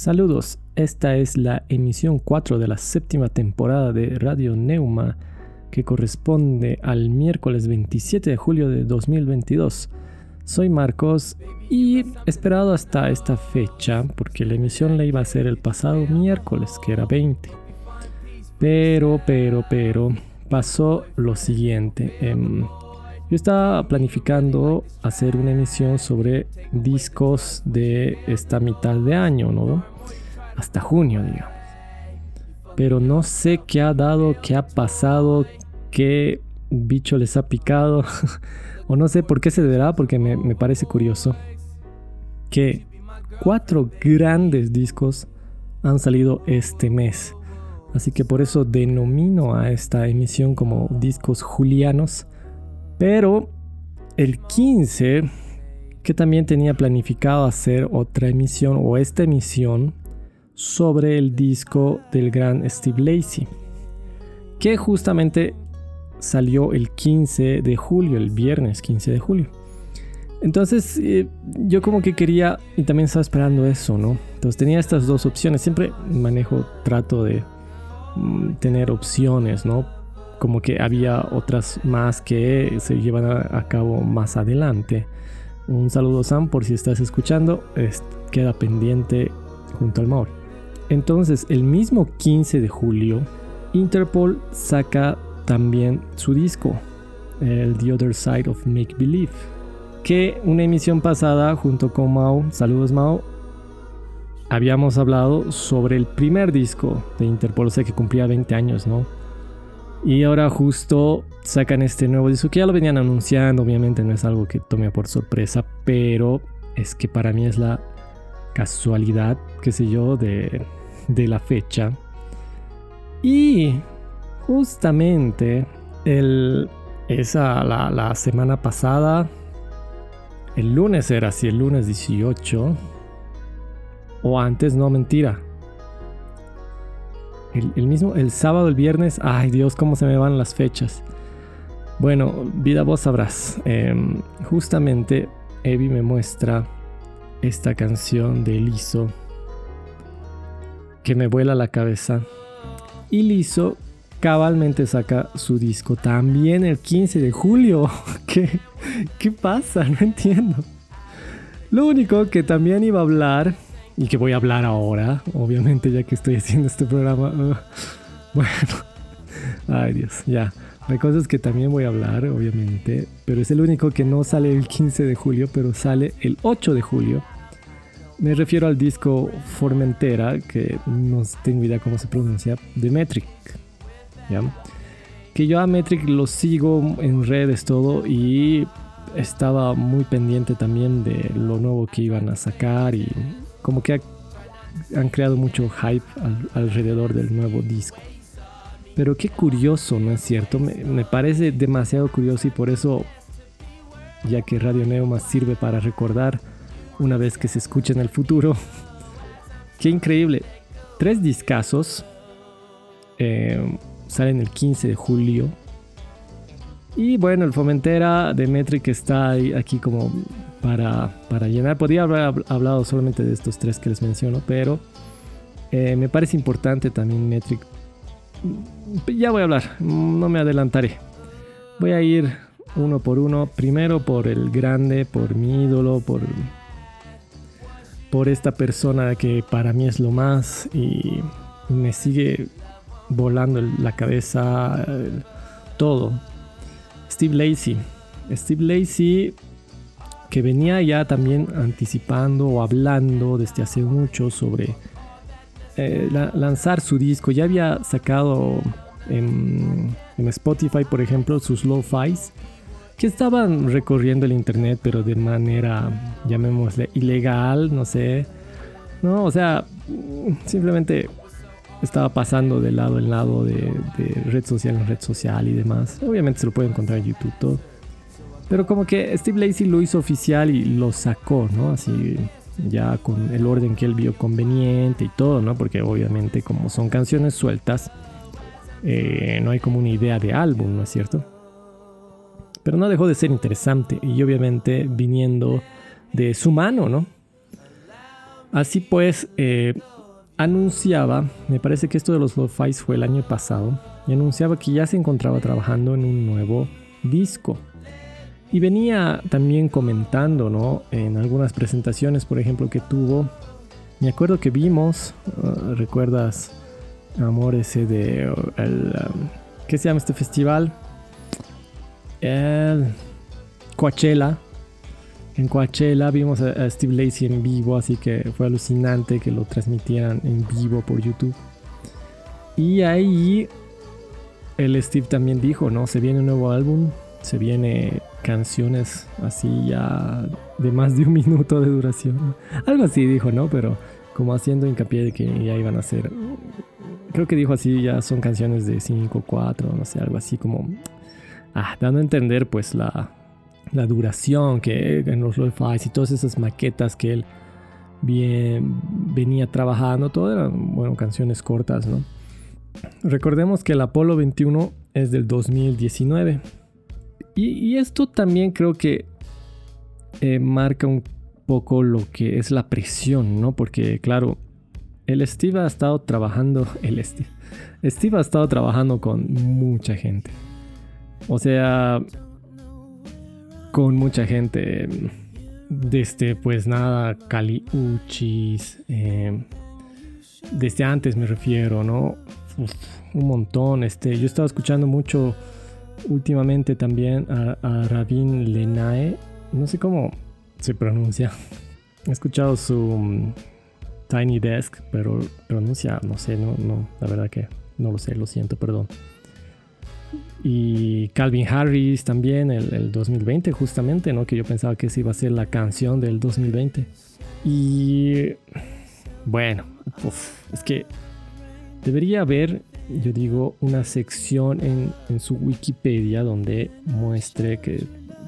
Saludos, esta es la emisión 4 de la séptima temporada de Radio Neuma que corresponde al miércoles 27 de julio de 2022. Soy Marcos y esperado hasta esta fecha porque la emisión la iba a ser el pasado miércoles que era 20. Pero, pero, pero, pasó lo siguiente. Em, yo estaba planificando hacer una emisión sobre discos de esta mitad de año, ¿no? Hasta junio, digamos. Pero no sé qué ha dado, qué ha pasado, qué bicho les ha picado. o no sé por qué se deberá, porque me, me parece curioso. Que cuatro grandes discos han salido este mes. Así que por eso denomino a esta emisión como discos julianos pero el 15, que también tenía planificado hacer otra emisión o esta emisión sobre el disco del gran Steve Lacey, que justamente salió el 15 de julio, el viernes 15 de julio. Entonces eh, yo como que quería y también estaba esperando eso, ¿no? Entonces tenía estas dos opciones. Siempre manejo, trato de mm, tener opciones, ¿no? como que había otras más que se llevan a, cabo más adelante. Un saludo Sam por si estás escuchando, queda pendiente junto al Maur. Entonces, el mismo 15 de julio, Interpol saca también su disco, el The Other Side of Make Believe, que una emisión pasada junto con Mao, saludos Mao, habíamos hablado sobre el primer disco de Interpol, o sea que cumplía 20 años, ¿no? Y ahora justo sacan este nuevo disco que ya lo venían anunciando, obviamente no es algo que tome por sorpresa, pero es que para mí es la casualidad, qué sé yo, de, la fecha. Y justamente el, esa, la, la semana pasada, el lunes era así, el lunes 18, o antes, no mentira, el, mismo, el sábado, el viernes, ay Dios, cómo se me van las fechas. Bueno, vida vos sabrás. Em, justamente Evi me muestra esta canción de Liso que me vuela la cabeza. Y Liso cabalmente saca su disco también el 15 de julio. ¿Qué, ¿Qué pasa? No entiendo. Lo único que también iba a hablar y que voy a hablar ahora, obviamente ya que estoy haciendo este programa. bueno, ay Dios, ya. Hay cosas que también voy a hablar, obviamente, pero es el único que no sale el 15 de julio, pero sale el 8 de julio. Me refiero al disco Formentera, que no tengo idea cómo se pronuncia, de Metric. ¿ya? Que yo a Metric lo sigo en redes todo y estaba muy pendiente también de lo nuevo que iban a sacar y como que han creado mucho hype alrededor del nuevo disco. Pero qué curioso, ¿no es cierto? Me, parece demasiado curioso y por eso, ya que Radio Neuma sirve para recordar una vez que se escucha en el futuro, qué increíble. Tres discazos eh, salen el 15 de julio. Y bueno, el Fomentera de Metric está aquí como para, para llenar. Podría haber hablado solamente de estos tres que les menciono, pero eh, me parece importante también Metric. Ya voy a hablar, no me adelantaré. Voy a ir uno por uno. Primero por el grande, por mi ídolo, por, por esta persona que para mí es lo más y me sigue volando la cabeza, todo. Steve Lacey. Steve Lacey que venía ya también anticipando o hablando desde hace mucho sobre eh, lanzar su disco. Ya había sacado en, Spotify, por ejemplo, sus lo-fis que estaban recorriendo el internet, pero de manera, llamémosle, ilegal, no sé. No, o sea, simplemente estaba pasando de lado en lado de, red social en red social y demás. Obviamente se lo puede encontrar en YouTube todo. Pero como que Steve Lacey lo hizo oficial y lo sacó, ¿no? Así ya con el orden que él vio conveniente y todo, ¿no? Porque obviamente como son canciones sueltas, eh, no hay como una idea de álbum, ¿no es cierto? Pero no dejó de ser interesante y obviamente viniendo de su mano, ¿no? Así pues, eh, anunciaba, me parece que esto de los lo-fi fue el año pasado, y anunciaba que ya se encontraba trabajando en un nuevo disco. Y venía también comentando, ¿no? En algunas presentaciones, por ejemplo, que tuvo. Me acuerdo que vimos, uh, ¿recuerdas, amor, ese de. El, um, ¿Qué se llama este festival? El Coachella. En Coachella vimos a, Steve Lacey en vivo, así que fue alucinante que lo transmitieran en vivo por YouTube. Y ahí el Steve también dijo, ¿no? Se viene un nuevo álbum, se viene canciones así ya de más de un minuto de duración. Algo así dijo, ¿no? Pero como haciendo hincapié de que ya iban a ser, creo que dijo así, ya son canciones de 5, 4, no sé, algo así como, ah, dando a entender pues la, la duración que en los lo y todas esas maquetas que él bien venía trabajando, todo eran, bueno, canciones cortas, ¿no? Recordemos que el Apolo 21 es del 2019 y, esto también creo que eh, marca un poco lo que es la presión, ¿no? Porque claro, el Steve ha estado trabajando, el Steve, Steve ha estado trabajando con mucha gente. O sea, con mucha gente. Desde, pues nada, Cali Uchis. Eh, desde antes me refiero, ¿no? un montón. Este, yo estaba escuchando mucho últimamente también a, Rabin Lenae. No sé cómo se pronuncia. He escuchado su mm, Tiny Desk, pero pronuncia, no sé, no, no, la verdad que no lo sé, lo siento, perdón. Y Calvin Harris también, el, 2020 justamente, ¿no? Que yo pensaba que esa iba a ser la canción del 2020. Y bueno, es que debería haber yo digo, una sección en, en, su Wikipedia donde muestre que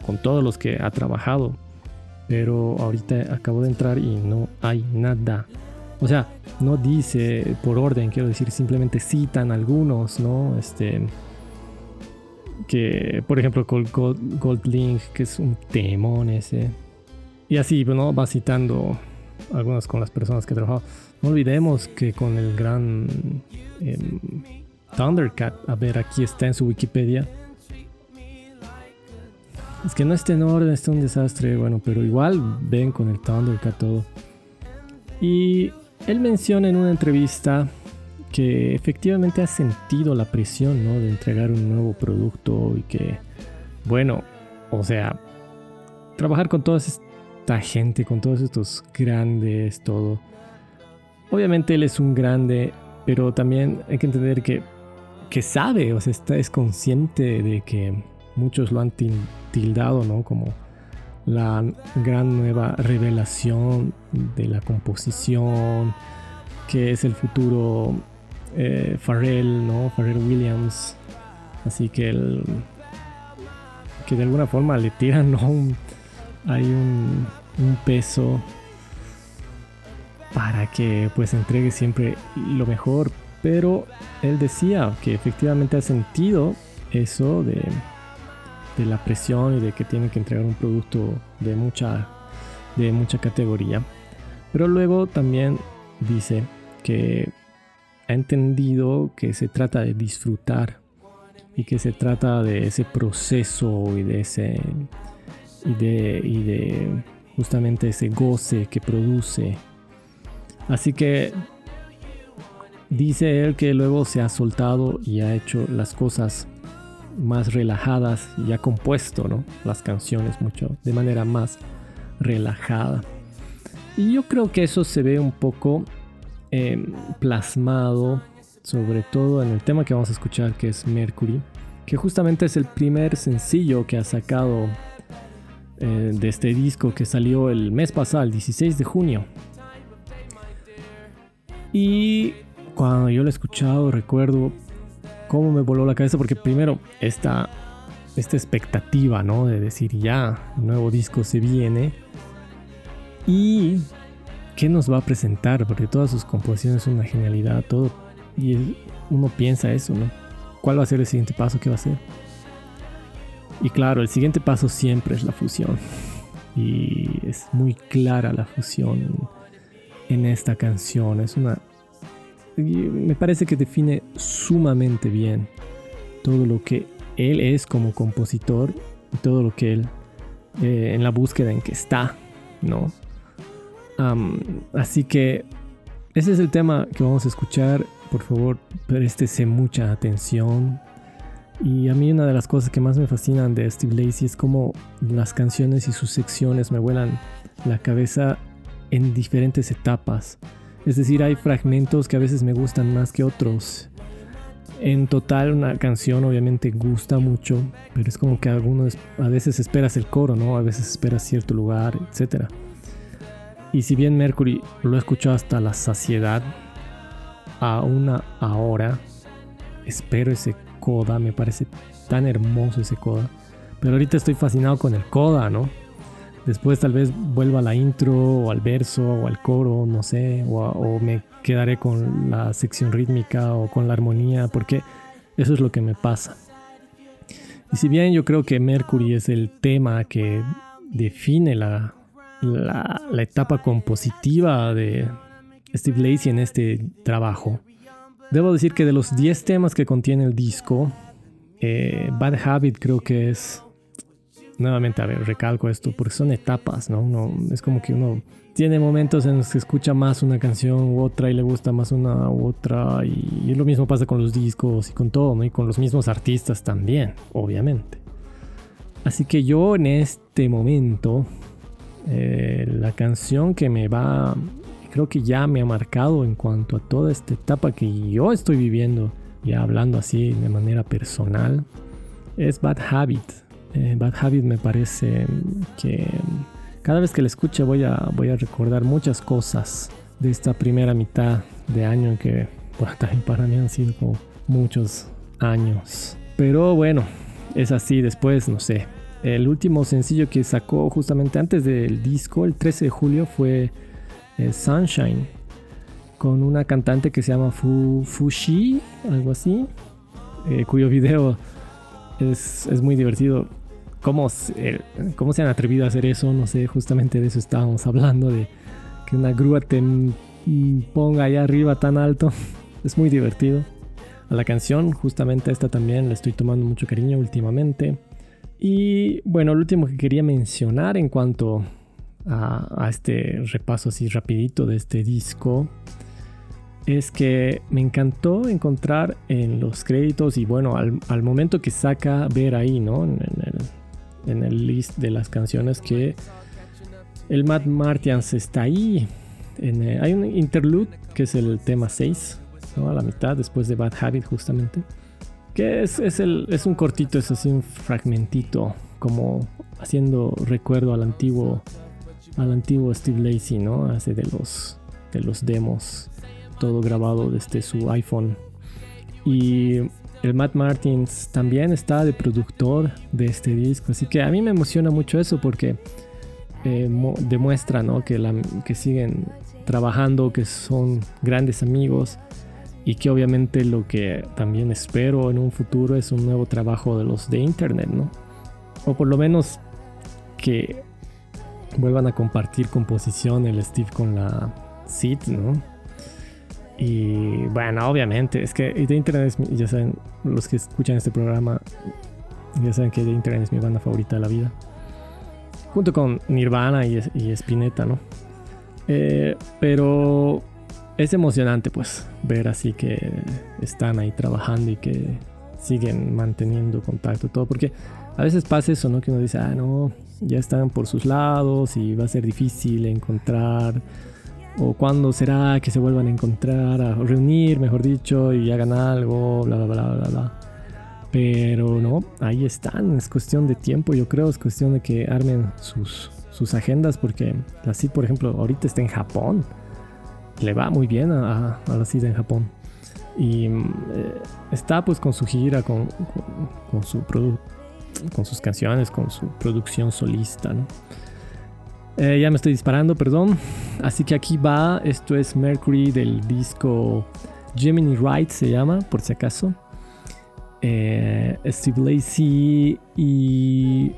con todos los que ha trabajado. Pero ahorita acabo de entrar y no hay nada. O sea, no dice por orden, quiero decir, simplemente citan algunos, ¿no? Este. Que, por ejemplo, Gold, Goldlink, que es un temón ese. Y así, ¿no? Va citando algunas con las personas que he. No olvidemos que con el gran em, Thundercat, a ver, aquí está en su Wikipedia. Es que no está en orden, está un desastre, bueno, pero igual ven con el Thundercat todo. Y él menciona en una entrevista que efectivamente ha sentido la presión, ¿no? De entregar un nuevo producto y que, bueno, o sea, trabajar con toda esta gente, con todos estos grandes, todo Obviamente él es un grande, pero también hay que entender que, que sabe, o sea, está, es consciente de que muchos lo han tildado, ¿no? Como la gran nueva revelación de la composición, que es el futuro eh, Pharrell, ¿no? Pharrell Williams. Así que el, que de alguna forma le tiran, ¿no? hay un, un peso para que pues entregue siempre lo mejor. Pero él decía que efectivamente ha sentido eso de, de la presión y de que tiene que entregar un producto de mucha, de mucha categoría. Pero luego también dice que ha entendido que se trata de disfrutar y que se trata de ese proceso y de ese y de, justamente ese goce que produce Así que dice él que luego se ha soltado y ha hecho las cosas más relajadas y ha compuesto ¿no? las canciones mucho de manera más relajada. Y yo creo que eso se ve un poco em, plasmado, sobre todo en el tema que vamos a escuchar, que es Mercury, que justamente es el primer sencillo que ha sacado eh, de este disco que salió el mes pasado, el 16 de junio. Y cuando yo lo he escuchado, recuerdo cómo me voló la cabeza, porque primero esta, esta expectativa, ¿no? De decir ya, nuevo disco se viene. Y qué nos va a presentar, porque todas sus composiciones son una genialidad, todo. Y uno piensa eso, ¿no? ¿Cuál va a ser el siguiente paso? ¿Qué va a ser? Y claro, el siguiente paso siempre es la fusión. Y es muy clara la fusión en esta canción. Es una... Me parece que define sumamente bien todo lo que él es como compositor y todo lo que él eh, en la búsqueda en que está, ¿no? Así que ese es el tema que vamos a escuchar. Por favor, préstese mucha atención. Y a mí una de las cosas que más me fascinan de Steve Lacey es como las canciones y sus secciones me vuelan la cabeza en diferentes etapas. Es decir, hay fragmentos que a veces me gustan más que otros. En total una canción obviamente gusta mucho, pero es como que algunos a veces esperas el coro, ¿no? A veces esperas cierto lugar, etc. Y si bien Mercury lo he escuchado hasta la saciedad, a una hora espero ese coda, me parece tan hermoso ese coda. Pero ahorita estoy fascinado con el coda, ¿no? Después tal vez vuelva a la intro o al verso o al coro, no sé, o, me quedaré con la sección rítmica o con la armonía, porque eso es lo que me pasa. Y si bien yo creo que Mercury es el tema que define la, la, etapa compositiva de Steve Lacey en este trabajo, debo decir que de los 10 temas que contiene el disco, eh, Bad Habit creo que es nuevamente, a ver, recalco esto, porque son etapas, ¿no? es como que uno tiene momentos en los que escucha más una canción u otra y le gusta más una u otra, y, lo mismo pasa con los discos y con todo, ¿no? Y con los mismos artistas también, obviamente. Así que yo en este momento, eh, la canción que me va, creo que ya me ha marcado en cuanto a toda esta etapa que yo estoy viviendo, ya hablando así de manera personal, es Bad Habit eh, Bad Habit me parece que cada vez que la escuche voy a, voy a recordar muchas cosas de esta primera mitad de año que también para mí han sido como muchos años. Pero bueno, es así después, no sé. El último sencillo que sacó justamente antes del disco, el 13 de julio, fue eh, Sunshine, con una cantante que se llama Fu, Fushi, algo así, eh, cuyo video es, es muy divertido cómo, cómo se han atrevido a hacer eso, no sé, justamente de eso estábamos hablando, de que una grúa te ponga allá arriba tan alto. Es muy divertido. A la canción, justamente esta también le estoy tomando mucho cariño últimamente. Y bueno, lo último que quería mencionar en cuanto a, este repaso así rapidito de este disco es que me encantó encontrar en los créditos y bueno, al, momento que saca ver ahí, ¿no? En, el, en list de las canciones que el Matt Martians está ahí. Eh, hay un interlude que es el tema 6, a la mitad, después de Bad Habit justamente. Que es, el, es un cortito, es así un fragmentito, como haciendo recuerdo al antiguo, al antiguo Steve Lacey, ¿no? Hace de los, de los demos, todo grabado desde su iPhone. Y el Matt Martins también está de productor de este disco, así que a mí me emociona mucho eso porque eh, demuestra que, que siguen trabajando, que son grandes amigos y que obviamente lo que también espero en un futuro es un nuevo trabajo de los de internet, ¿no? O por lo menos que vuelvan a compartir composición el Steve con la Sid, ¿no? Y bueno, obviamente, es que The Internet es, ya saben, los que escuchan este programa, ya saben que The Internet es mi banda favorita de la vida. Junto con Nirvana y, y Spinetta, ¿no? Eh, pero es emocionante, pues, ver así que están ahí trabajando y que siguen manteniendo contacto, todo, porque a veces pasa eso, ¿no? Que uno dice, ah, no, ya están por sus lados y va a ser difícil encontrar o cuándo será que se vuelvan a encontrar, a reunir, mejor dicho, y hagan algo, bla, bla, bla, bla, bla. Pero no, ahí están, es cuestión de tiempo, yo creo, es cuestión de que armen sus, sus agendas, porque la CID, por ejemplo, ahorita está en Japón, le va muy bien a, la CID en Japón. Y eh, está pues con su gira, con, con, su con sus canciones, con su producción solista. Eh, ya me estoy disparando, perdón. Así que aquí va. Esto es Mercury del disco Gemini Ride, se llama, por si acaso. Eh, Steve Lacey y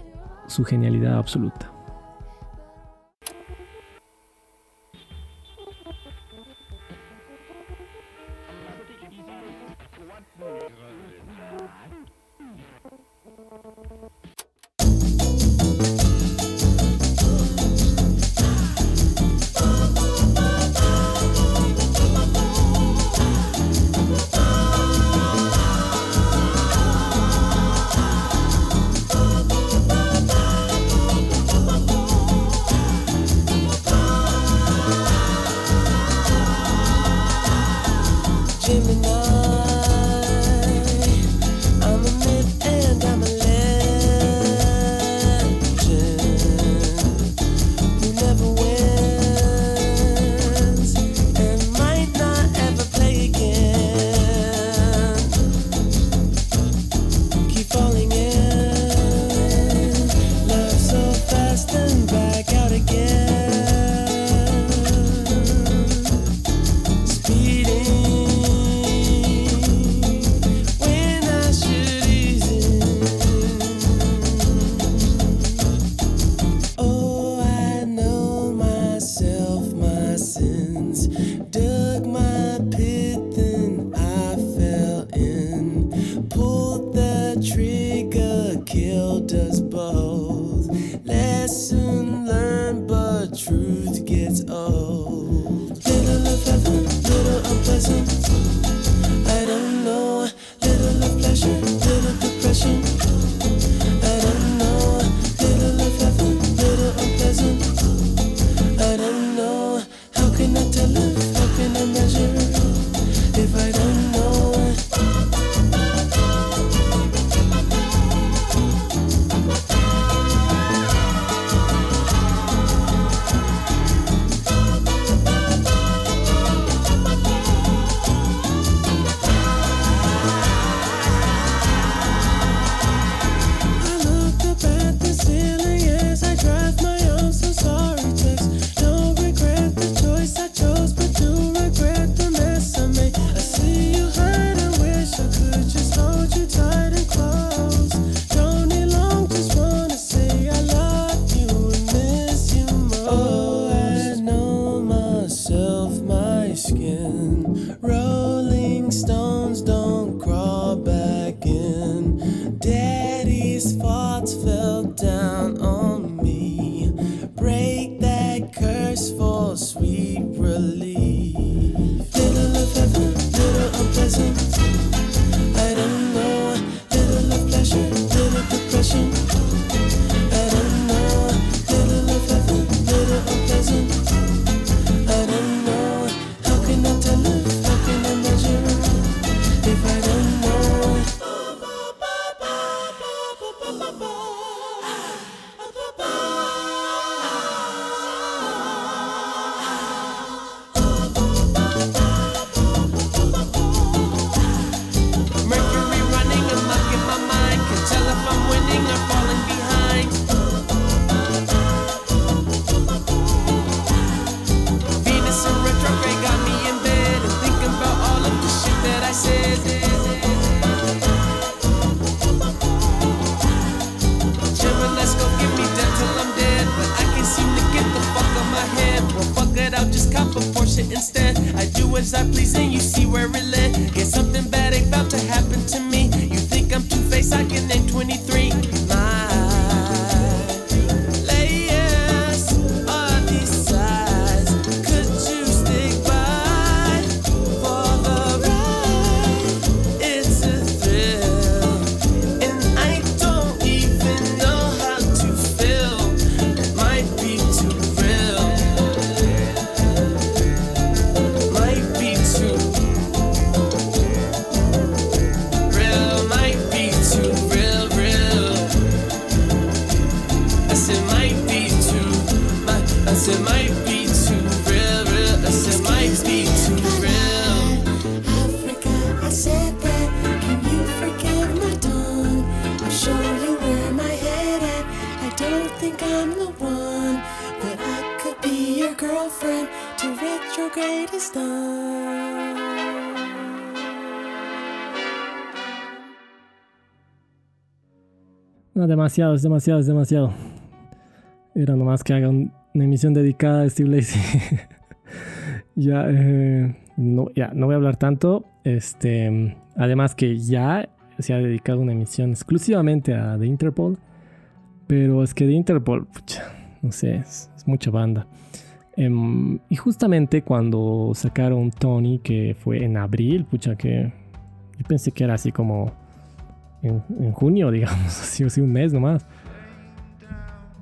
su genialidad absoluta. Do demasiado, es demasiado, es demasiado. Era nomás que haga una emisión dedicada a Steve Lacey. ya, eh, no, ya, no voy a hablar tanto. Este, además que ya se ha dedicado una emisión exclusivamente a The Interpol. Pero es que The Interpol, pucha, no sé, es, mucha banda. Em, y justamente cuando sacaron Tony, que fue en abril, pucha, que yo pensé que era así como en, junio, digamos, así, así un mes nomás.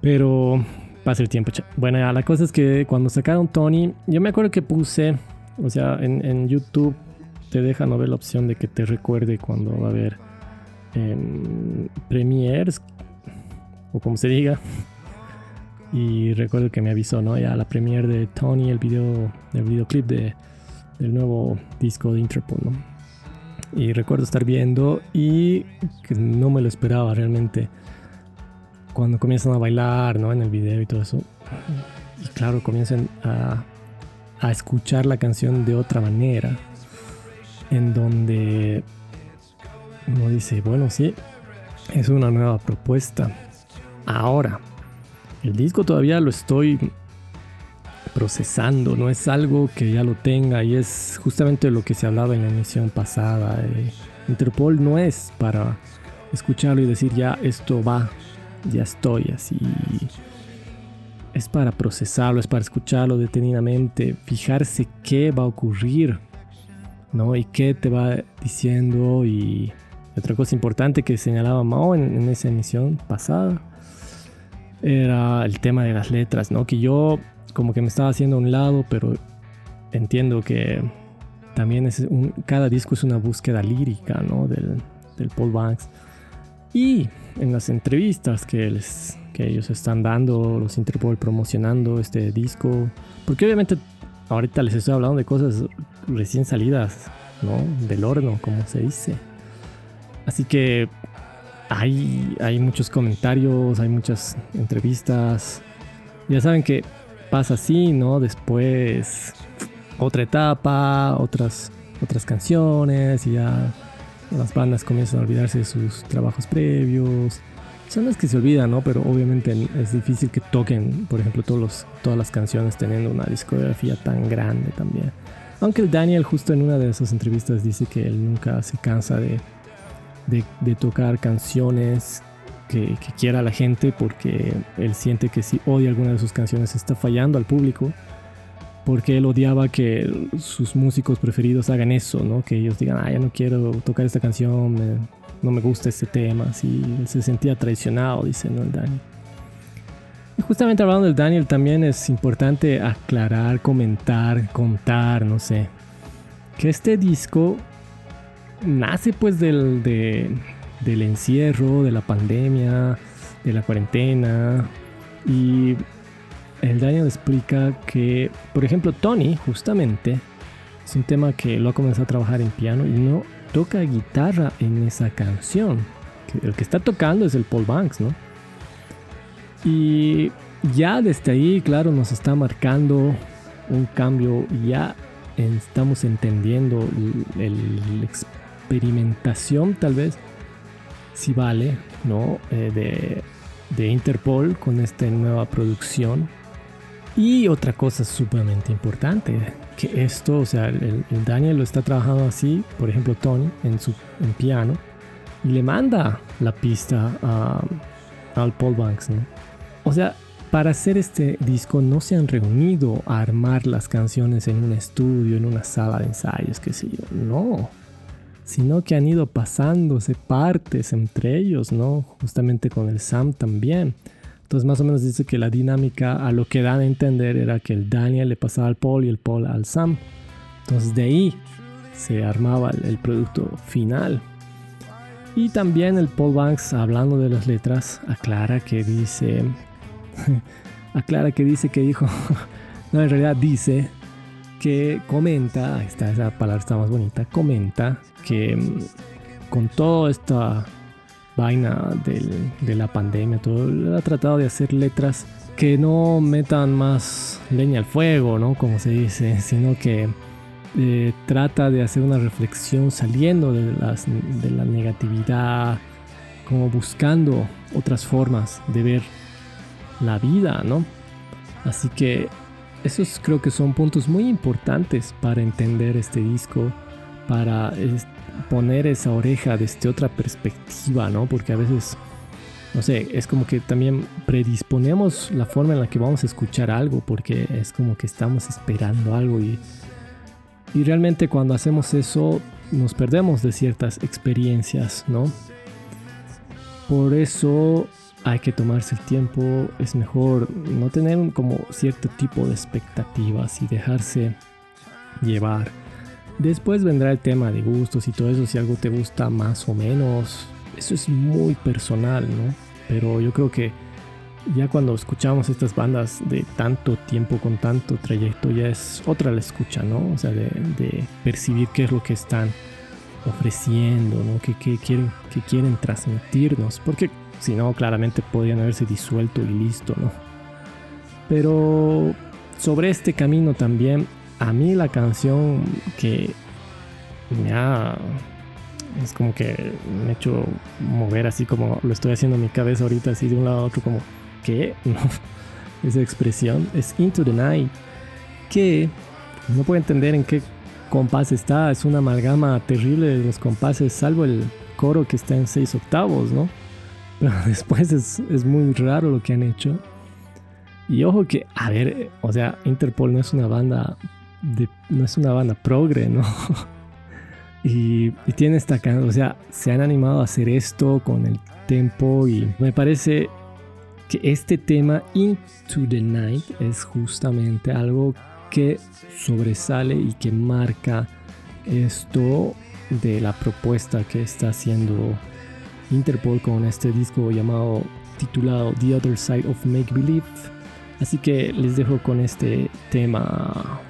Pero pasa el tiempo. Bueno, ya, la cosa es que cuando sacaron Tony, yo me acuerdo que puse, o sea, en, YouTube te deja no ver la opción de que te recuerde cuando va a haber eh, premiers o como se diga. Y recuerdo que me avisó, ¿no? Ya la premiere de Tony, el video, el videoclip de, del nuevo disco de Interpol, ¿no? Y recuerdo estar viendo y que no me lo esperaba realmente. Cuando comienzan a bailar, ¿no? En el video y todo eso. Y claro, comienzan a, a escuchar la canción de otra manera en donde uno dice, bueno, sí, es una nueva propuesta. Ahora, el disco todavía lo estoy procesando, no es algo que ya lo tenga y es justamente lo que se hablaba en la emisión pasada. Eh, Interpol no es para escucharlo y decir ya esto va, ya estoy así. Es para procesarlo, es para escucharlo detenidamente, fijarse qué va a ocurrir ¿no? Y qué te va diciendo y otra cosa importante que señalaba Mao en, esa emisión pasada era el tema de las letras, ¿no? Que yo como que me estaba haciendo a un lado, pero entiendo que también es un, cada disco es una búsqueda lírica, ¿no? Del, del Paul Banks. Y en las entrevistas que, les, que ellos están dando, los Interpol promocionando este disco, porque obviamente ahorita les estoy hablando de cosas recién salidas, ¿no? Del horno, como se dice. Así que hay, hay muchos comentarios, hay muchas entrevistas. Ya saben que pasa así, ¿no? Después otra etapa, otras, otras canciones y ya las bandas comienzan a olvidarse de sus trabajos previos son las que se olvidan, ¿no? Pero obviamente es difícil que toquen, por ejemplo, todos todas las canciones teniendo una discografía tan grande también. Aunque el Daniel justo en una de esas entrevistas dice que él nunca se cansa de, de, tocar canciones que, que, quiera la gente porque él siente que si odia alguna de sus canciones está fallando al público. Porque él odiaba que sus músicos preferidos hagan eso, ¿no? Que ellos digan, ah, ya no quiero tocar esta canción, no me gusta este tema, así se sentía traicionado, dice ¿no? el Daniel. Y justamente hablando del Daniel también es importante aclarar, comentar, contar, no sé, que este disco nace pues del, del encierro, de la pandemia, de la cuarentena y el Daniel explica que, por ejemplo, Tony justamente es un tema que lo ha comenzado a trabajar en piano y no toca guitarra en esa canción. El que está tocando es el Paul Banks, ¿no? Y ya desde ahí, claro, nos está marcando un cambio. Ya estamos entendiendo la experimentación, tal vez, si vale, ¿no? Eh, de, de Interpol con esta nueva producción. Y otra cosa sumamente importante, que esto, o sea, el, Daniel lo está trabajando así, por ejemplo Tony en su en piano, y le manda la pista a, al Paul Banks, ¿no? O sea, para hacer este disco no se han reunido a armar las canciones en un estudio, en una sala de ensayos, qué sé yo, no. Sino que han ido pasándose partes entre ellos, ¿no? Justamente con el Sam también. Entonces más o menos dice que la dinámica a lo que dan a entender era que el Daniel le pasaba al Paul y el Paul al Sam. Entonces de ahí se armaba el, producto final. Y también el Paul Banks, hablando de las letras, aclara que dice, aclara que dice que dijo, no, en realidad dice que comenta, está, esa palabra está más bonita, comenta que mm, con toda esta vaina de la pandemia, todo, ha tratado de hacer letras que no metan más leña al fuego, ¿no? Como se dice, sino que eh, trata de hacer una reflexión saliendo de, las, de la negatividad, como buscando otras formas de ver la vida, ¿no? Así que esos creo que son puntos muy importantes para entender este disco, para poner esa oreja desde otra perspectiva, ¿no? Porque a veces, no sé, es como que también predisponemos la forma en la que vamos a escuchar algo, porque es como que estamos esperando algo y, y realmente cuando hacemos eso nos perdemos de ciertas experiencias, ¿no? Por eso hay que tomarse el tiempo, es mejor no tener como cierto tipo de expectativas y dejarse llevar. Después vendrá el tema de gustos y todo eso, si algo te gusta más o menos, eso es muy personal, ¿no? Pero yo creo que ya cuando escuchamos estas bandas de tanto tiempo, con tanto trayecto, ya es otra la escucha, ¿no? O sea, de, percibir qué es lo que están ofreciendo, ¿no? ¿Qué, quieren, qué quieren transmitirnos. Porque si no, claramente podrían haberse disuelto y listo, ¿no? Pero sobre este camino también, a mí la canción que me ha... Es como que me ha hecho mover así como lo estoy haciendo en mi cabeza ahorita, así de un lado a otro, como, ¿qué? Esa expresión es Into the Night, que no puedo entender en qué compás está, es una amalgama terrible de los compases, salvo el coro que está en seis octavos, ¿no? después es, muy raro lo que han hecho. Y ojo que, a ver, o sea, Interpol no es una banda de, no es una banda progre, ¿no? y, tiene esta o sea, se han animado a hacer esto con el tempo y me parece que este tema Into the Night es justamente algo que sobresale y que marca esto de la propuesta que está haciendo Interpol con este disco llamado titulado The Other Side of Make Believe. Así que les dejo con este tema.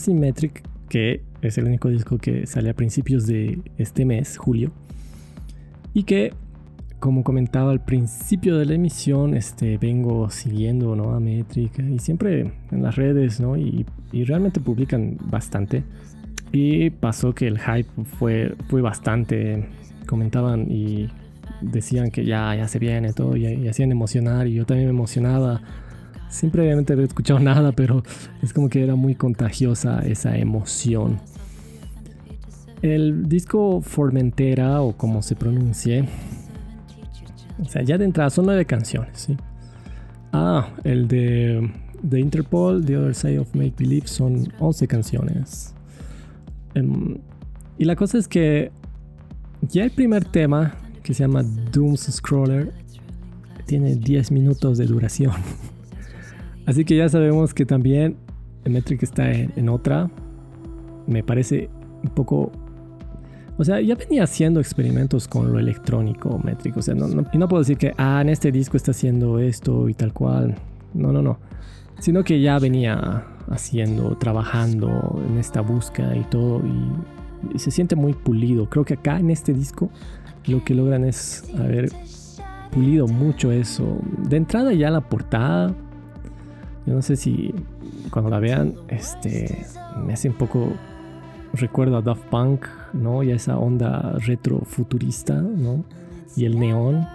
Bueno, ahora sí Metric, que es el único disco que sale a principios de este mes, julio, y que como comentaba al principio de la emisión, este, vengo siguiendo ¿no? a Metric y siempre en las redes, ¿no? Y, y, realmente publican bastante. Y pasó que el hype fue, fue bastante. Comentaban y decían que ya, ya se viene todo y, y hacían emocionar y yo también me emocionaba. Siempre obviamente había escuchado nada, pero es como que era muy contagiosa esa emoción. El disco Formentera, o como se pronuncie, o sea, ya de entrada son nueve canciones, ¿sí? Ah, el de, de Interpol, The Other Side of Make Believe, son 11 canciones. Um, y la cosa es que ya el primer tema, que se llama Dooms Scroller, tiene 10 minutos de duración. Así que ya sabemos que también Metric está en, en otra. Me parece un poco o sea, ya venía haciendo experimentos con lo electrónico métrico. O sea, no, y no puedo decir que, ah, en este disco está haciendo esto y tal cual. No, no, no. Sino que ya venía haciendo, trabajando en esta búsqueda y todo. Y, se siente muy pulido. Creo que acá en este disco lo que logran es haber pulido mucho eso. De entrada ya la portada. Yo no sé si cuando la vean, este, me hace un poco recuerdo a Daft Punk, ¿no? Y a esa onda retrofuturista, ¿no? Y el neón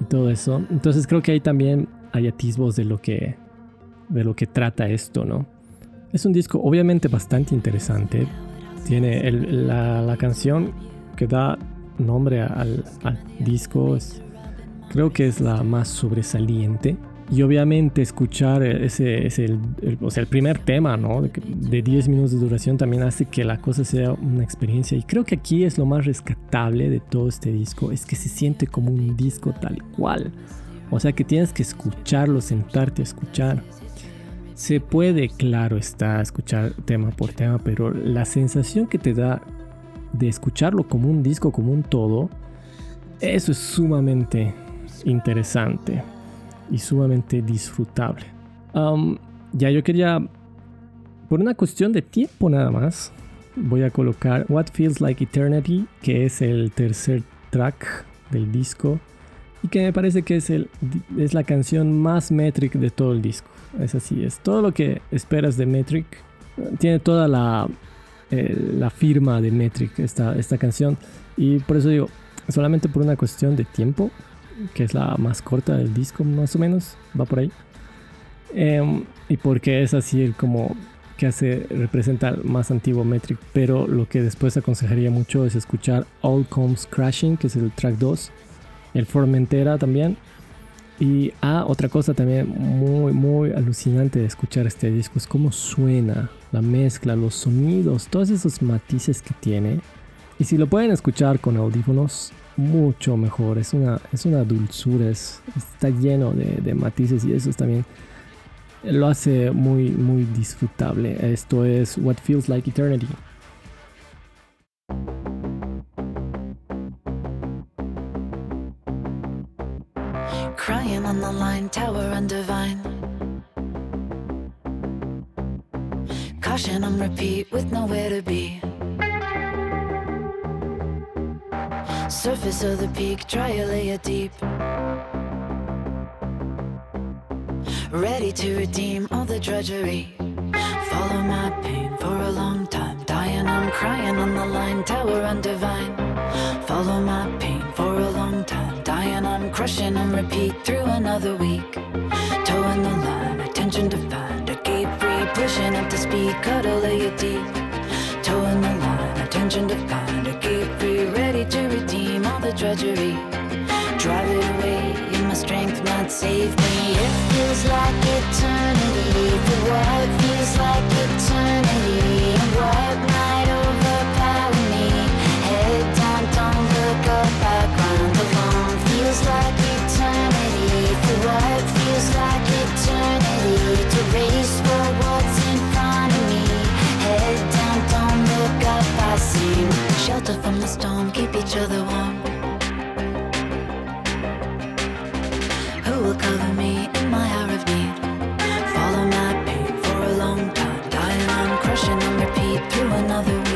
y todo eso. Entonces creo que ahí también hay atisbos de lo que, de lo que trata esto, ¿no? Es un disco obviamente bastante interesante. Tiene la, la, canción que da nombre al, al disco, creo que es la más sobresaliente y obviamente escuchar ese, ese el, o sea, el primer tema, ¿no? De 10 minutos de duración también hace que la cosa sea una experiencia. Y creo que aquí es lo más rescatable de todo este disco, es que se siente como un disco tal cual. O sea que tienes que escucharlo, sentarte a escuchar. Se puede, claro está, escuchar tema por tema, pero la sensación que te da de escucharlo como un disco, como un todo, eso es sumamente interesante y sumamente disfrutable. ya yo quería, por una cuestión de tiempo nada más, voy a colocar What Feels Like Eternity, que es el tercer track del disco y que me parece que es, el, es la canción más Metric de todo el disco. Es así, es todo lo que esperas de Metric. Tiene toda la, eh, la firma de Metric esta, esta canción y por eso digo, solamente por una cuestión de tiempo que es la más corta del disco, más o menos, va por ahí. Em, y porque es así como que hace, representa más antiguo Metric, pero lo que después aconsejaría mucho es escuchar All Comes Crashing, que es el track 2, el Formentera también. Y ah, otra cosa también muy, muy alucinante de escuchar este disco es cómo suena la mezcla, los sonidos, todos esos matices que tiene. Y si lo pueden escuchar con audífonos, mucho mejor. Es una, es una dulzura, está lleno de, matices y eso también lo hace muy, muy disfrutable. Esto es What Feels Like Eternity. Crying on the line, tower undivine. Caution on repeat with nowhere to be. Surface of the peak, try a layer deep. Ready to redeem all the drudgery. Follow my pain for a long time. Dying, I'm crying on the line, tower undivine. Follow my pain for a long time. Dying, I'm crushing on repeat through another week. Towing the line, attention to find a gate free. Pushing up to speed, cuddle layer deep. Towing the line, attention to drudgery. Drive it away, and my strength might save me. It feels like eternity for what feels like eternity, and what might overpower me. Head down, don't look up, background alone. Feels like eternity for what feels like eternity to race for what's in front of me. Head down, don't look up, I see. Shelter from the storm, keep each other warm. Another another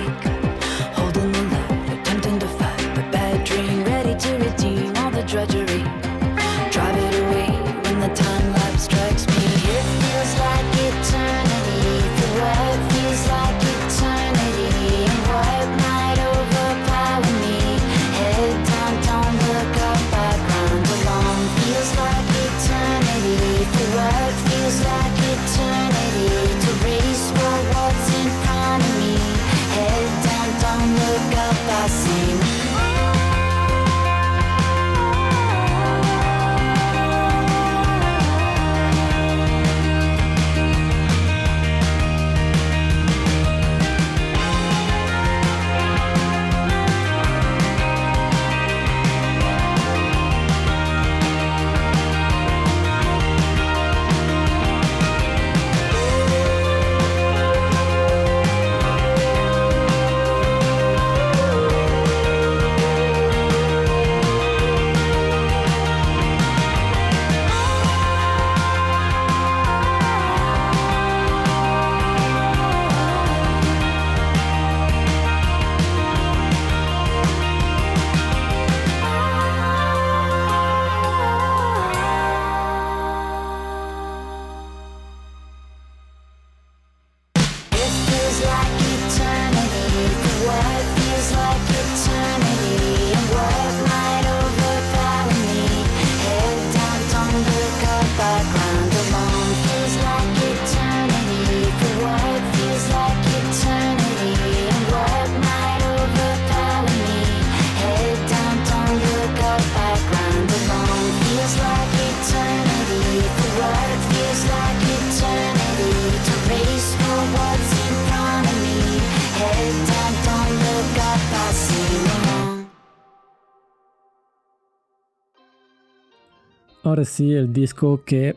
ahora sí, el disco que,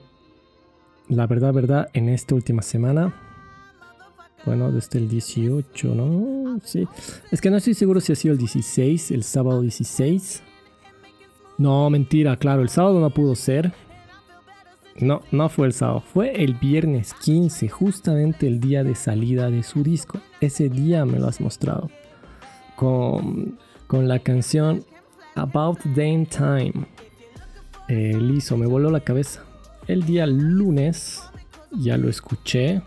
la verdad, verdad, en esta última semana, bueno, desde el 18, ¿no? Sí. Es que no estoy seguro si ha sido el 16, el sábado 16. No, mentira, claro, el sábado no pudo ser. No, no fue el sábado, fue el viernes 15, justamente el día de salida de su disco. Ese día me lo has mostrado. Con, con la canción About Dame Time. Eh, liso, me voló la cabeza. El día lunes ya lo escuché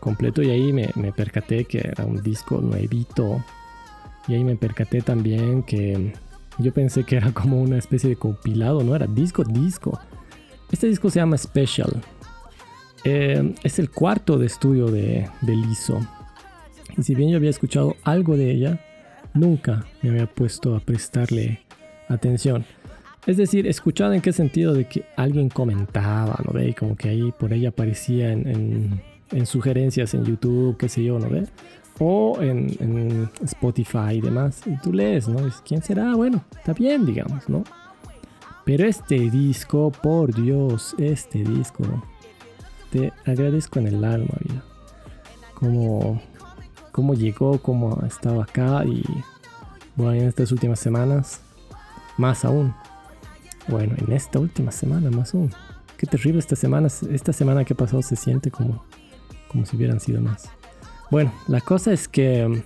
completo y ahí me, me percaté que era un disco nuevito. Y ahí me percaté también que yo pensé que era como una especie de compilado, no era disco, disco. Este disco se llama Special. Eh, es el cuarto de estudio de, de Lizzo. Y si bien yo había escuchado algo de ella, nunca me había puesto a prestarle atención. Es decir, escuchado en qué sentido de que alguien comentaba, ¿no ve? Y como que ahí por ahí aparecía en, sugerencias en YouTube, qué sé yo, ¿no ve? O en, Spotify y demás. Y tú lees, ¿no? ¿Quién será? Bueno, está bien, digamos, ¿no? Pero este disco, por Dios, este disco, te agradezco en el alma, vida. Cómo, cómo llegó, cómo estaba acá y bueno, en estas últimas semanas, más aún. Bueno, en esta última semana, más aún. Qué terrible esta semana, esta semana que ha pasado se siente como, como si hubieran sido más. Bueno, la cosa es que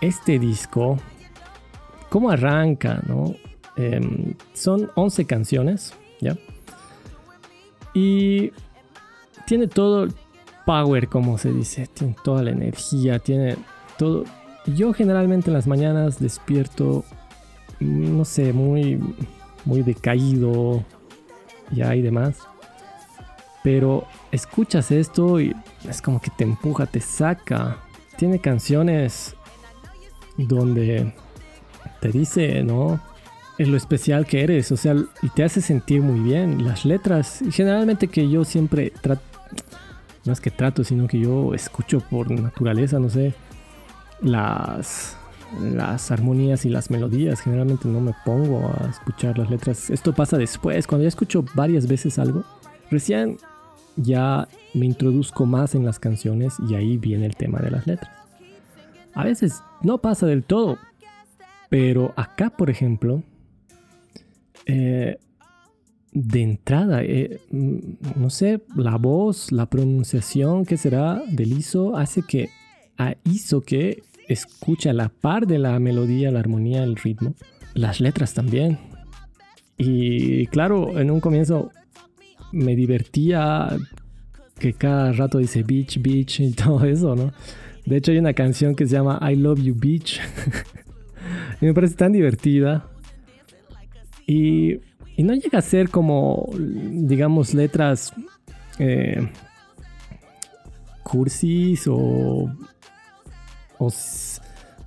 este disco, ¿cómo arranca, no? Em, son 11 canciones, ¿ya? Y tiene todo el power, como se dice, tiene toda la energía, tiene todo. Yo generalmente en las mañanas despierto, no sé, muy, muy decaído, ya y demás. Pero escuchas esto y es como que te empuja, te saca. Tiene canciones donde te dice, ¿no? es lo especial que eres, o sea, y te hace sentir muy bien. Las letras, y generalmente que yo siempre trato, no es que trato, sino que yo escucho por naturaleza, no sé, las, las armonías y las melodías. Generalmente no me pongo a escuchar las letras. Esto pasa después, cuando ya escucho varias veces algo, recién ya me introduzco más en las canciones y ahí viene el tema de las letras. A veces no pasa del todo, pero acá, por ejemplo, eh, de entrada, eh, mm, no sé, la voz, la pronunciación que será del ISO hace que a ISO que escucha la par de la melodía, la armonía, el ritmo, las letras también. Y claro, en un comienzo me divertía que cada rato dice beach, beach y todo eso, ¿no? De hecho hay una canción que se llama I Love You Beach. y me parece tan divertida. Y, no llega a ser como, digamos, letras eh, cursis o, o,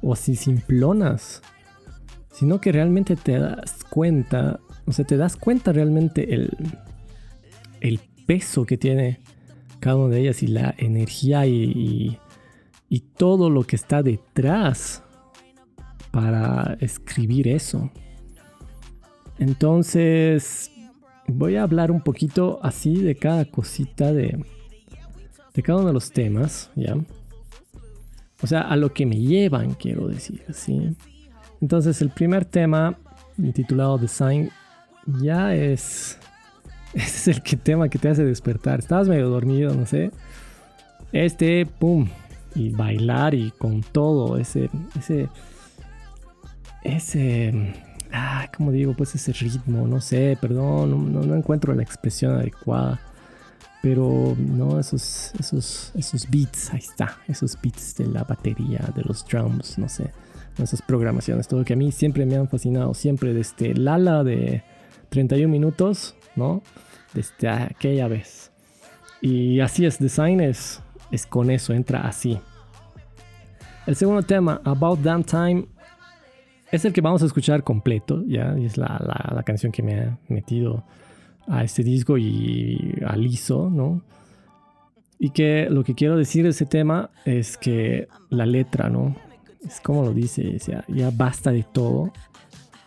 o simplonas, sino que realmente te das cuenta, o sea, te das cuenta realmente el, el peso que tiene cada una de ellas y la energía y, y todo lo que está detrás para escribir eso. Entonces, voy a hablar un poquito así de cada cosita de, de cada uno de los temas, ¿ya? O sea, a lo que me llevan, quiero decir, ¿sí? Entonces, el primer tema, titulado Design, ya es... Es el que, tema que te hace despertar. Estabas medio dormido, no sé. Este, pum, y bailar y con todo, ese, ese, ese ah, como digo, pues ese ritmo, no sé, perdón, no, encuentro la expresión adecuada. Pero no, esos, esos, esos beats, ahí está, esos beats de la batería, de los drums, no sé, esas programaciones, todo que a mí siempre me han fascinado, siempre desde Lala de 31 minutos, ¿no? Desde aquella vez. Y así es, Design es, es con eso, entra así. El segundo tema, About Damn Time, es el que vamos a escuchar completo, ya, es la, la, canción que me ha metido a este disco y al ISO, ¿no? Y que lo que quiero decir de ese tema es que la letra, ¿no? Es como lo dice, ya basta de todo.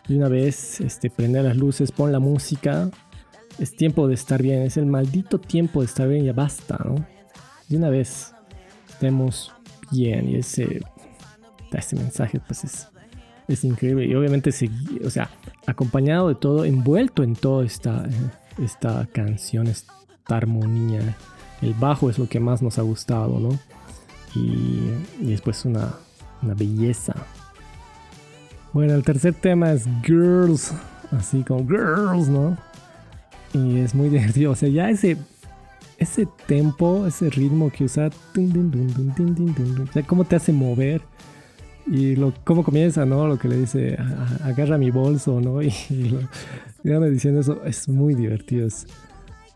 de una vez, este, prende las luces, pon la música. Es tiempo de estar bien, es el maldito tiempo de estar bien, ya basta, ¿no? De una vez, estemos bien. Y ese, ese mensaje, pues es, es increíble. Y obviamente, o sea, acompañado de todo, envuelto en toda esta, esta canción, esta armonía. El bajo es lo que más nos ha gustado, ¿no? Y, y después una, una belleza bueno, el tercer tema es Girls, así como Girls, ¿no? Y es muy divertido, o sea, ya ese ese tempo, ese ritmo que usa, o sea, cómo te hace mover y lo, cómo comienza, ¿no? Lo que le dice, agarra mi bolso, ¿no? Y, lo, diciendo eso, es muy divertido.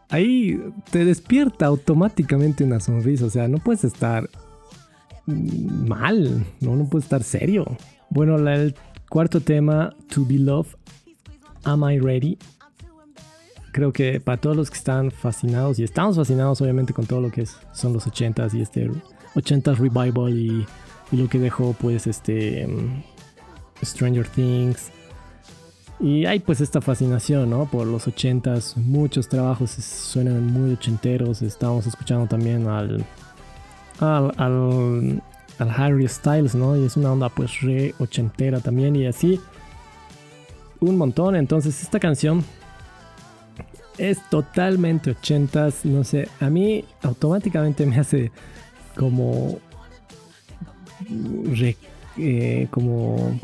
ahí te despierta automáticamente una sonrisa, o sea, no puedes estar mal, ¿no? No puedes estar serio. Bueno, el Cuarto tema, To Be Loved, Am I Ready? Creo que para todos los que están fascinados, y estamos fascinados obviamente con todo lo que es, son los 80s y este 80s revival y, lo que dejó pues este mm, Stranger Things. Y hay pues esta fascinación, ¿no? Por los 80s, muchos trabajos suenan muy ochenteros, estamos escuchando también al, al al Harry Styles, ¿no? Y es una onda pues re ochentera también y así un montón. Entonces esta canción es totalmente ochentas, no sé, a mí automáticamente me hace como eh, como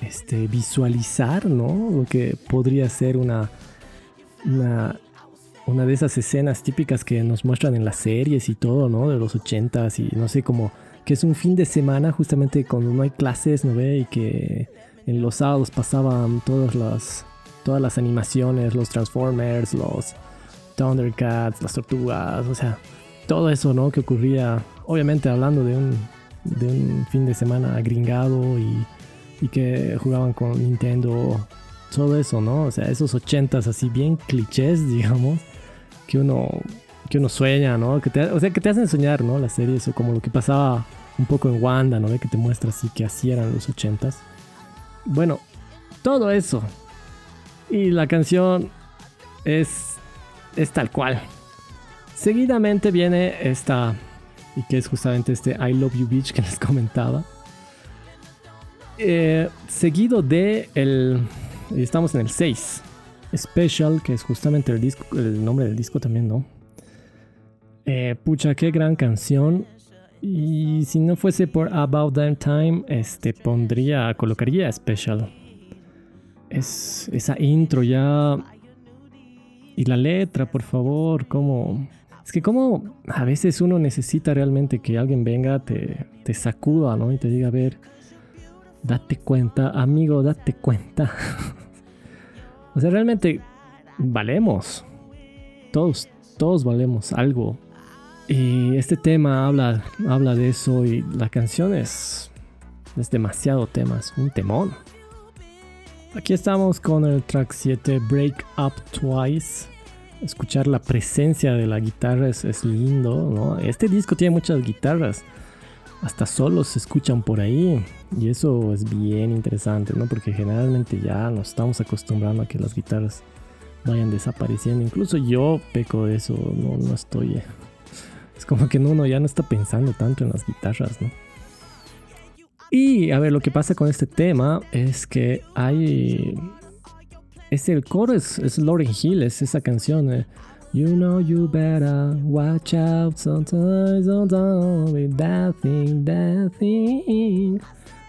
este visualizar, ¿no? Lo que podría ser una una una de esas escenas típicas que nos muestran en las series y todo, ¿no? De los ochentas y no sé, como que es un fin de semana justamente cuando no hay clases, ¿no? Y que en los sábados pasaban todas las, todas las animaciones, los Transformers, los Thundercats, las tortugas, o sea, todo eso, ¿no? Que ocurría, obviamente hablando de un, de un fin de semana gringado y, y que jugaban con Nintendo, todo eso, ¿no? O sea, esos ochentas así bien clichés, digamos, que uno que uno sueña, ¿no? Que te, o sea, que te hacen soñar, ¿no? Las series, o como lo que pasaba un poco en Wanda, ¿no? Que te muestra así que así eran los ochentas. Bueno, todo eso. Y la canción es, es tal cual. Seguidamente viene esta, y que es justamente este I Love You Beach que les comentaba. Eh, seguido de el, estamos en el 6, Special, que es justamente el disco, el nombre del disco también, ¿no? Eh, pucha, qué gran canción. Y si no fuese por About That Time, este pondría, colocaría Special. Es esa intro ya. Y la letra, por favor, como. Es que como a veces uno necesita realmente que alguien venga, te, te sacuda, ¿no? Y te diga, a ver, date cuenta, amigo, date cuenta. o sea, realmente valemos. Todos, todos valemos algo. Y este tema habla, habla de eso y la canción es, es demasiado tema, es un temón. Aquí estamos con el track 7, Break Up Twice. Escuchar la presencia de la guitarra es, lindo, ¿no? Este disco tiene muchas guitarras. Hasta solos se escuchan por ahí. Y eso es bien interesante, ¿no? Porque generalmente ya nos estamos acostumbrando a que las guitarras vayan desapareciendo. Incluso yo peco de eso, no, no estoy eh, es como que uno ya no está pensando tanto en las guitarras, ¿no? Y a ver, lo que pasa con este tema es que hay. Es el coro, es, es Lauryn Hill, es esa canción. Eh, you know you better watch out sometimes with that thing, that thing.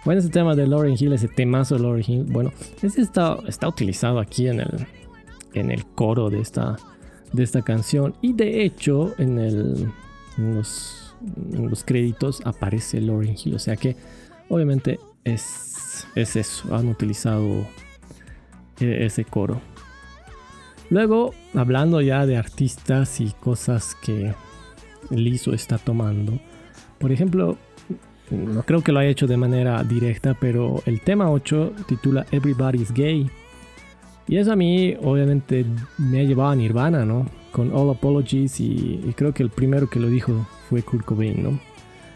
Bueno, ese tema de Lauryn Hill, ese temazo de Lauryn Hill, bueno, ese está, está utilizado aquí en el, en el coro de esta, de esta canción. Y de hecho, en el, en los, los créditos aparece Lauryn Hill. O sea que obviamente es, es eso. Han utilizado ese coro. Luego, hablando ya de artistas y cosas que Lizzo está tomando. Por ejemplo, no creo que lo haya hecho de manera directa, pero el tema 8 titula Everybody's Gay. Y eso a mí obviamente me ha llevado a Nirvana, ¿no? con All Apologies y, creo que el primero que lo dijo fue Kurt Cobain, ¿no?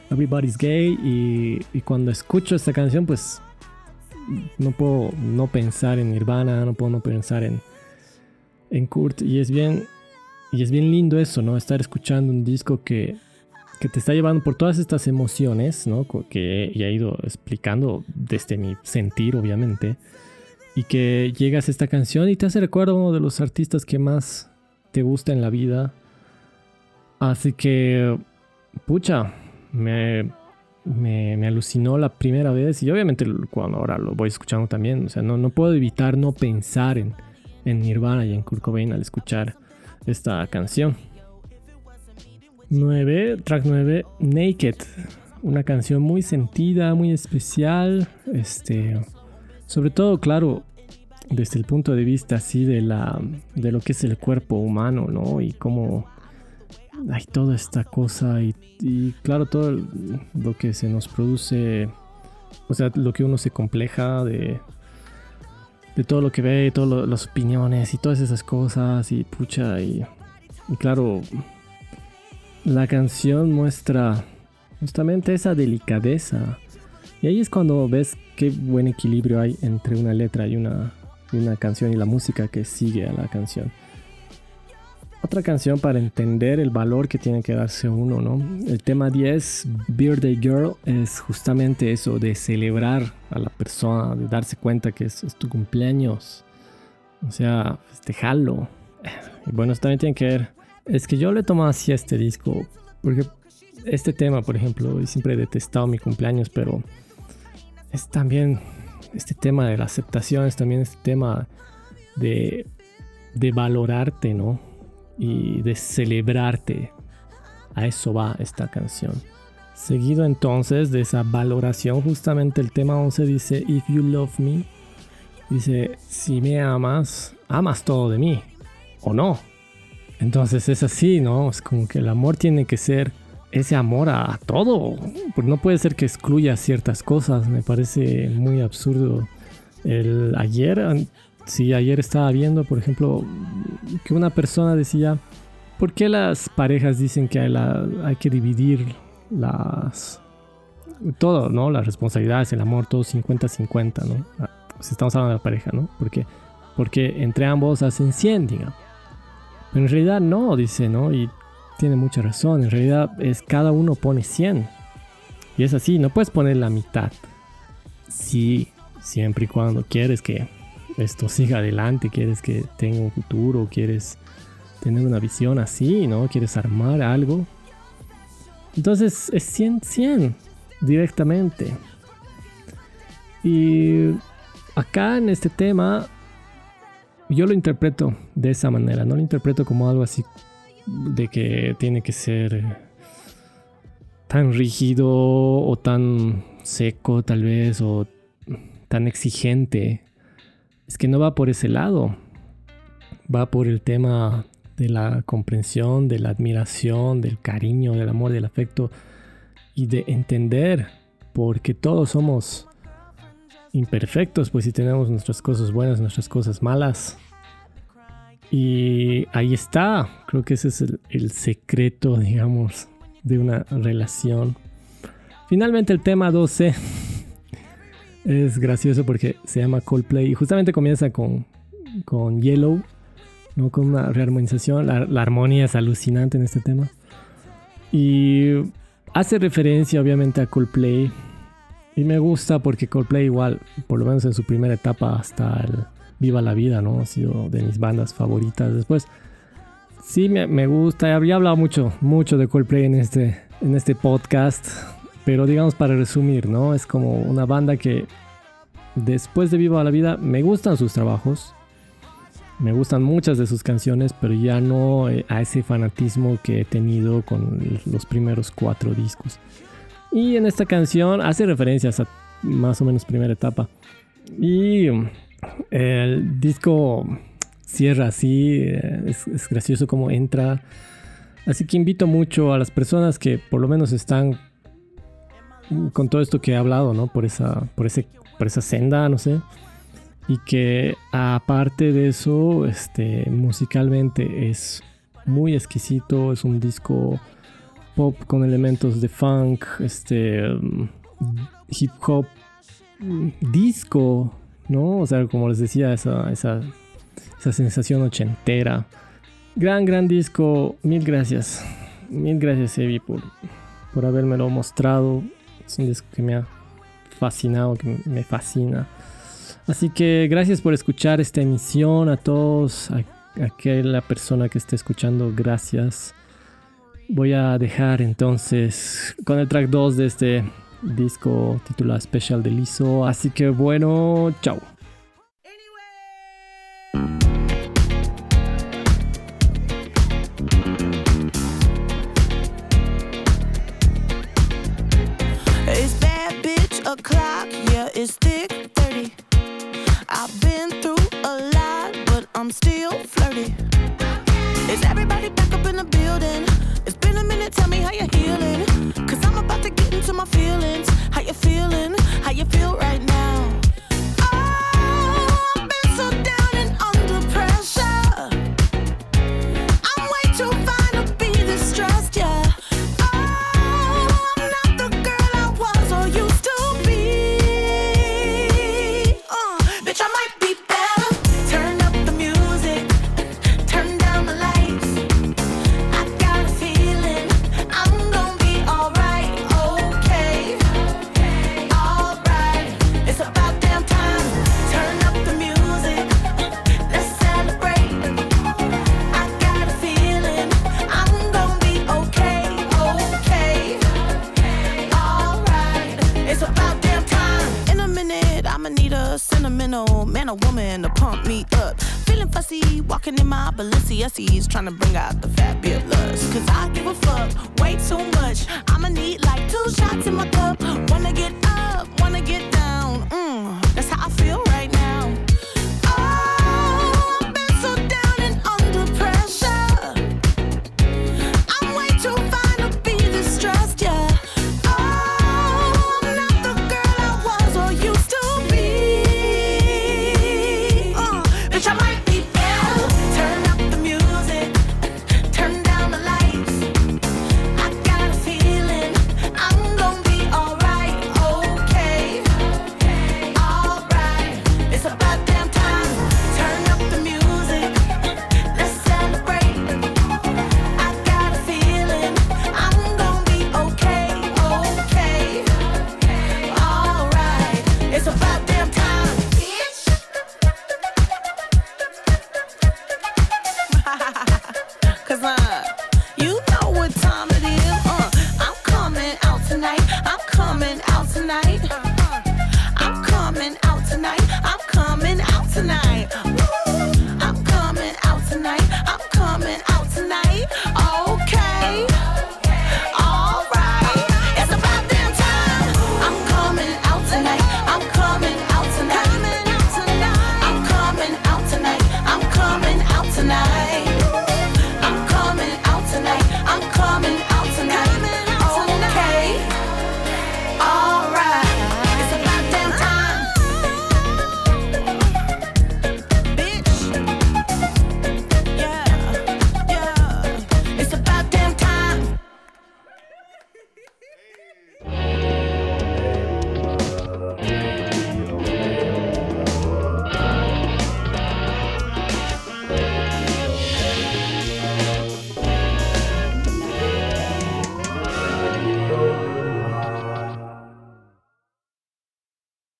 Everybody's Gay y, cuando escucho esta canción pues no puedo no pensar en Nirvana, no puedo no pensar en, en Kurt. Y es bien, y es bien lindo eso, ¿no? Estar escuchando un disco que, que te está llevando por todas estas emociones, ¿no? Que ya he ido explicando desde mi sentir, obviamente. Y que llegas a esta canción y te hace recuerdo a uno de los artistas que más te gusta en la vida. Así que, pucha, me, me, alucinó la primera vez y obviamente cuando ahora lo voy escuchando también, o sea, no, no puedo evitar no pensar en, en Nirvana y en Kurt Cobain al escuchar esta canción. 9, track 9, Naked. Una canción muy sentida, muy especial. Este, sobre todo, claro, desde el punto de vista así de la de lo que es el cuerpo humano, ¿no? Y cómo hay toda esta cosa y, claro, todo lo que se nos produce, o sea, lo que uno se compleja de de todo lo que ve, todas las opiniones y todas esas cosas y pucha y, y claro, la canción muestra justamente esa delicadeza. Y ahí es cuando ves qué buen equilibrio hay entre una letra y una, una canción y la música que sigue a la canción. Otra canción para entender el valor que tiene que darse uno, ¿no? El tema 10, Birthday Girl, es justamente eso, de celebrar a la persona, de darse cuenta que es, tu cumpleaños. O sea, festejarlo. Y bueno, esto también tiene que ver es que yo le tomo así este disco, porque este tema, por ejemplo, siempre he detestado mi cumpleaños, pero es también este tema de la aceptación, es también este tema de valorarte, ¿no? Y de celebrarte. A eso va esta canción. Seguido entonces de esa valoración, justamente el tema 11 dice, If you love me, dice, si me amas, amas todo de mí, o no. Entonces es así, ¿no? Es como que el amor tiene que ser ese amor a todo. Porque no puede ser que excluya ciertas cosas. Me parece muy absurdo. El ayer, sí, ayer estaba viendo, por ejemplo, que una persona decía, ¿por qué las parejas dicen que hay, que dividir las... Todo, ¿no? Las responsabilidades, el amor, todo 50-50, ¿no? Ah, pues estamos hablando de la pareja, ¿no? Porque, porque entre ambos hacen 100, digamos. Pero en realidad no, dice, ¿no? Y tiene mucha razón. En realidad es cada uno pone 100. Y es así, no puedes poner la mitad. Sí, siempre y cuando quieres que esto siga adelante, quieres que tenga un futuro, quieres tener una visión así, ¿no? Quieres armar algo. Entonces es 100, 100 directamente. Y acá en este tema yo lo interpreto de esa manera, no lo interpreto como algo así de que tiene que ser tan rígido o tan seco tal vez o tan exigente. Es que no va por ese lado. Va por el tema de la comprensión, de la admiración, del cariño, del amor, del afecto y de entender porque todos somos imperfectos, pues si tenemos nuestras cosas buenas, nuestras cosas malas. Y ahí está, creo que ese es el, secreto, digamos, de una relación. Finalmente el tema 12 es gracioso porque se llama Coldplay y justamente comienza con, con Yellow, ¿no? con una rearmonización. La, la armonía es alucinante en este tema. Y hace referencia obviamente a Coldplay, y me gusta porque Coldplay igual, por lo menos en su primera etapa hasta el Viva la Vida, ¿no? Ha sido de mis bandas favoritas. Después, sí me, me gusta, había hablado mucho, mucho de Coldplay en este, en este podcast. Pero digamos para resumir, ¿no? Es como una banda que después de Viva la Vida me gustan sus trabajos. Me gustan muchas de sus canciones, pero ya no eh, a ese fanatismo que he tenido con los primeros cuatro discos. Y en esta canción hace referencias a más o menos primera etapa. Y el disco cierra así, eh, es, gracioso como entra. Así que invito mucho a las personas que por lo menos están con todo esto que he hablado, ¿no? Por esa, por ese, por esa senda, no sé. Y que aparte de eso, este, musicalmente es muy exquisito, es un disco pop con elementos de funk, este, mm, hip hop, mm, disco, ¿no? O sea, como les decía, esa, esa, esa sensación ochentera. Gran, gran disco, mil gracias. Mil gracias, Evi, por, por habérmelo mostrado es que me ha fascinado, que me fascina. Así que gracias por escuchar esta emisión a todos, a, aquella persona que esté escuchando, gracias. Voy a dejar entonces con el track 2 de este disco titulado Special de Liso. Así que bueno, chao.